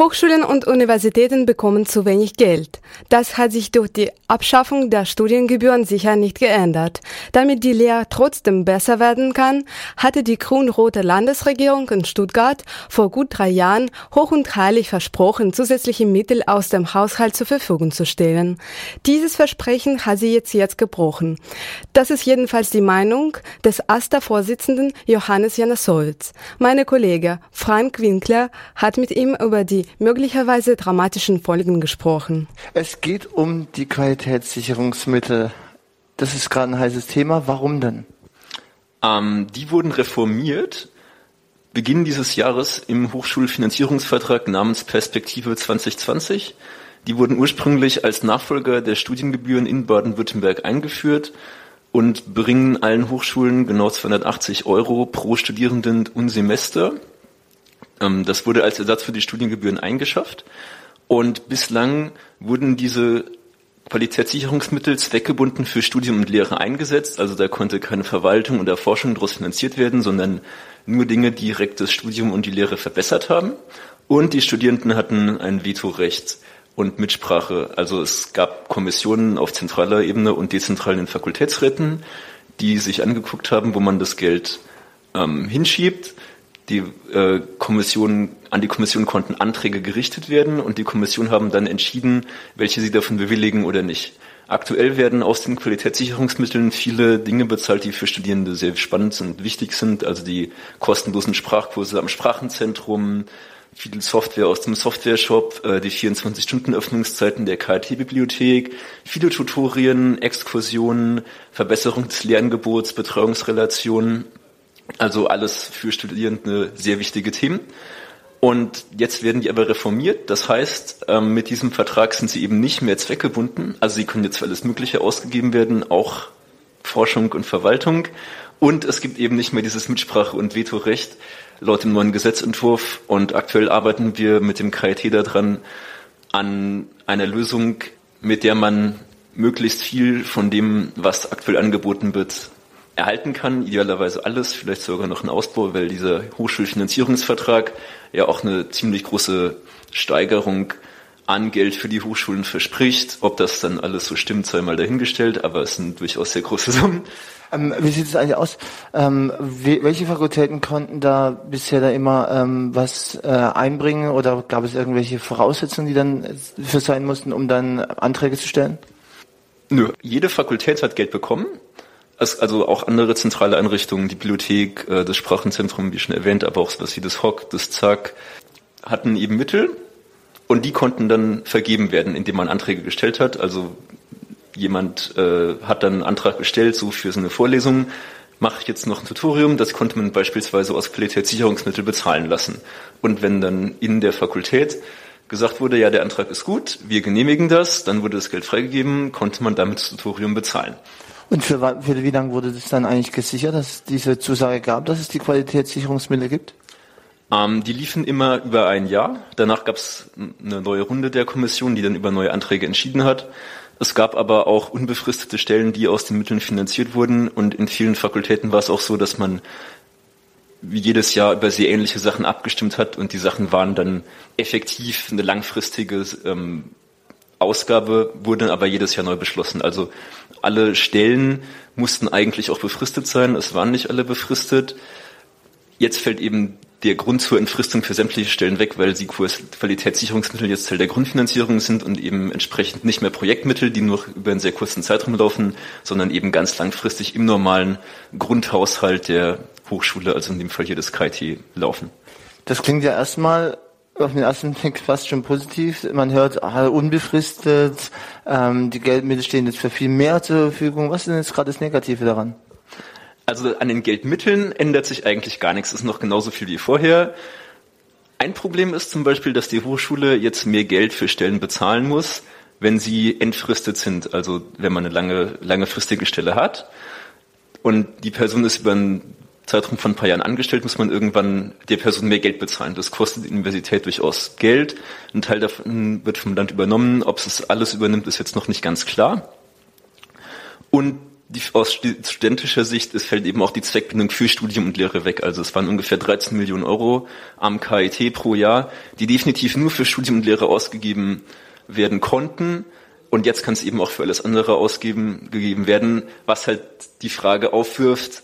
Hochschulen und Universitäten bekommen zu wenig Geld. Das hat sich durch die Abschaffung der Studiengebühren sicher nicht geändert. Damit die Lehre trotzdem besser werden kann, hatte die grün-rote Landesregierung in Stuttgart vor gut drei Jahren hoch und heilig versprochen, zusätzliche Mittel aus dem Haushalt zur Verfügung zu stellen. Dieses Versprechen hat sie jetzt jetzt gebrochen. Das ist jedenfalls die Meinung des AStA-Vorsitzenden Johannes Janasowitz. Meine Kollege Frank Winkler hat mit ihm über die möglicherweise dramatischen Folgen gesprochen. Es geht um die Qualitätssicherungsmittel. Das ist gerade ein heißes Thema. Warum denn? Ähm, die wurden reformiert. Beginn dieses Jahres im Hochschulfinanzierungsvertrag namens Perspektive 2020. Die wurden ursprünglich als Nachfolger der Studiengebühren in Baden-Württemberg eingeführt und bringen allen Hochschulen genau 280 Euro pro Studierenden und Semester. Ähm, das wurde als Ersatz für die Studiengebühren eingeschafft. Und bislang wurden diese Qualitätssicherungsmittel zweckgebunden für Studium und Lehre eingesetzt. Also da konnte keine Verwaltung oder Forschung daraus finanziert werden, sondern nur Dinge, die direkt das Studium und die Lehre verbessert haben. Und die Studierenden hatten ein Vetorecht und Mitsprache. Also es gab Kommissionen auf zentraler Ebene und dezentralen Fakultätsräten, die sich angeguckt haben, wo man das Geld ähm, hinschiebt die äh, Kommission, an die Kommission konnten Anträge gerichtet werden und die Kommission haben dann entschieden, welche sie davon bewilligen oder nicht. Aktuell werden aus den Qualitätssicherungsmitteln viele Dinge bezahlt, die für Studierende sehr spannend und wichtig sind. Also die kostenlosen Sprachkurse am Sprachenzentrum, viel Software aus dem Software-Shop, äh, die 24-Stunden-Öffnungszeiten der KIT-Bibliothek, viele Tutorien, Exkursionen, Verbesserung des Lerngebots, Betreuungsrelationen also alles für Studierende sehr wichtige Themen. Und jetzt werden die aber reformiert. Das heißt, ähm, mit diesem Vertrag sind sie eben nicht mehr zweckgebunden. Also sie können jetzt für alles Mögliche ausgegeben werden, auch Forschung und Verwaltung. Und es gibt eben nicht mehr dieses Mitsprache- und Vetorecht laut dem neuen Gesetzentwurf. Und aktuell arbeiten wir mit dem KIT daran an einer Lösung, mit der man möglichst viel von dem, was aktuell angeboten wird, erhalten kann, idealerweise alles, vielleicht sogar noch ein Ausbau, weil dieser Hochschulfinanzierungsvertrag ja auch eine ziemlich große Steigerung an Geld für die Hochschulen verspricht. Ob das dann alles so stimmt, sei mal dahingestellt, aber es sind durchaus sehr große Summen. Ähm, wie sieht es eigentlich aus? Ähm, wie, welche Fakultäten konnten da bisher da immer ähm, was äh, einbringen oder gab es irgendwelche Voraussetzungen, die dann für sein mussten, um dann Anträge zu stellen? Nö, jede Fakultät hat Geld bekommen also auch andere zentrale Einrichtungen, die Bibliothek, äh, das Sprachenzentrum, wie schon erwähnt, aber auch was wie das HOC, das ZAK, hatten eben Mittel und die konnten dann vergeben werden, indem man Anträge gestellt hat. Also jemand äh, hat dann einen Antrag gestellt, so für so eine Vorlesung, mache ich jetzt noch ein Tutorium, das konnte man beispielsweise aus Qualitätssicherungsmittel bezahlen lassen. Und wenn dann in der Fakultät gesagt wurde, ja, der Antrag ist gut, wir genehmigen das, dann wurde das Geld freigegeben, konnte man damit das Tutorium bezahlen. Und für, für wie lange wurde das dann eigentlich gesichert, dass es diese Zusage gab, dass es die Qualitätssicherungsmittel gibt? Ähm, die liefen immer über ein Jahr. Danach gab es eine neue Runde der Kommission, die dann über neue Anträge entschieden hat. Es gab aber auch unbefristete Stellen, die aus den Mitteln finanziert wurden. Und in vielen Fakultäten war es auch so, dass man wie jedes Jahr über sehr ähnliche Sachen abgestimmt hat und die Sachen waren dann effektiv eine langfristige ähm, Ausgabe wurde aber jedes Jahr neu beschlossen. Also alle Stellen mussten eigentlich auch befristet sein. Es waren nicht alle befristet. Jetzt fällt eben der Grund zur Entfristung für sämtliche Stellen weg, weil die Qualitätssicherungsmittel jetzt Teil der Grundfinanzierung sind und eben entsprechend nicht mehr Projektmittel, die nur über einen sehr kurzen Zeitraum laufen, sondern eben ganz langfristig im normalen Grundhaushalt der Hochschule, also in dem Fall hier des KIT, laufen. Das klingt ja erstmal auf den ersten Blick fast schon positiv. Man hört ah, unbefristet, ähm, die Geldmittel stehen jetzt für viel mehr zur Verfügung. Was ist denn jetzt gerade das Negative daran? Also an den Geldmitteln ändert sich eigentlich gar nichts. Es ist noch genauso viel wie vorher. Ein Problem ist zum Beispiel, dass die Hochschule jetzt mehr Geld für Stellen bezahlen muss, wenn sie entfristet sind. Also wenn man eine lange, langefristige Stelle hat und die Person ist über einen Zeitraum von ein paar Jahren angestellt, muss man irgendwann der Person mehr Geld bezahlen. Das kostet die Universität durchaus Geld. Ein Teil davon wird vom Land übernommen. Ob es alles übernimmt, ist jetzt noch nicht ganz klar. Und die, aus studentischer Sicht es fällt eben auch die Zweckbindung für Studium und Lehre weg. Also es waren ungefähr 13 Millionen Euro am KIT pro Jahr, die definitiv nur für Studium und Lehre ausgegeben werden konnten. Und jetzt kann es eben auch für alles andere ausgeben, gegeben werden, was halt die Frage aufwirft,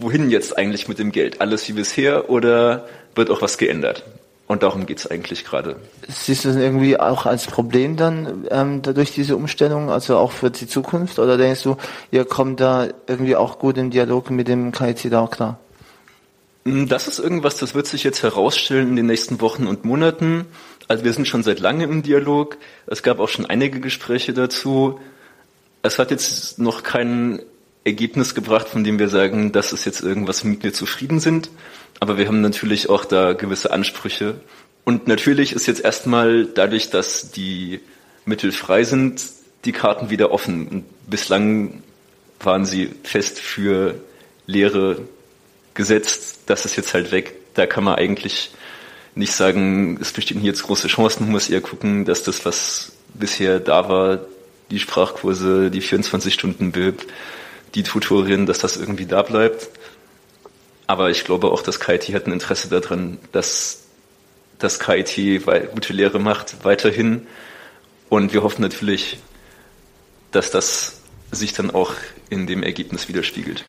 wohin jetzt eigentlich mit dem Geld? Alles wie bisher oder wird auch was geändert? Und darum geht's eigentlich gerade. Siehst du das irgendwie auch als Problem dann ähm, durch diese Umstellung, also auch für die Zukunft? Oder denkst du, ihr kommt da irgendwie auch gut im Dialog mit dem KIT da auch klar? Mm, das ist irgendwas, das wird sich jetzt herausstellen in den nächsten Wochen und Monaten. Also wir sind schon seit langem im Dialog. Es gab auch schon einige Gespräche dazu. Es hat jetzt noch kein Ergebnis gebracht, von dem wir sagen, das ist jetzt irgendwas, womit wir zufrieden sind. Aber wir haben natürlich auch da gewisse Ansprüche. Und natürlich ist jetzt erstmal dadurch, dass die Mittel frei sind, die Karten wieder offen. Und bislang waren sie fest für Lehre gesetzt. Das ist jetzt halt weg. Da kann man eigentlich nicht sagen, es bestehen hier jetzt große Chancen. Man muss eher gucken, dass das, was bisher da war, die Sprachkurse, die 24 Stunden BIP, die Tutorien, dass das irgendwie da bleibt. Aber ich glaube auch, dass KIT hat ein Interesse daran, dass das KIT gute Lehre macht, weiterhin. Und wir hoffen natürlich, dass das sich dann auch in dem Ergebnis widerspiegelt.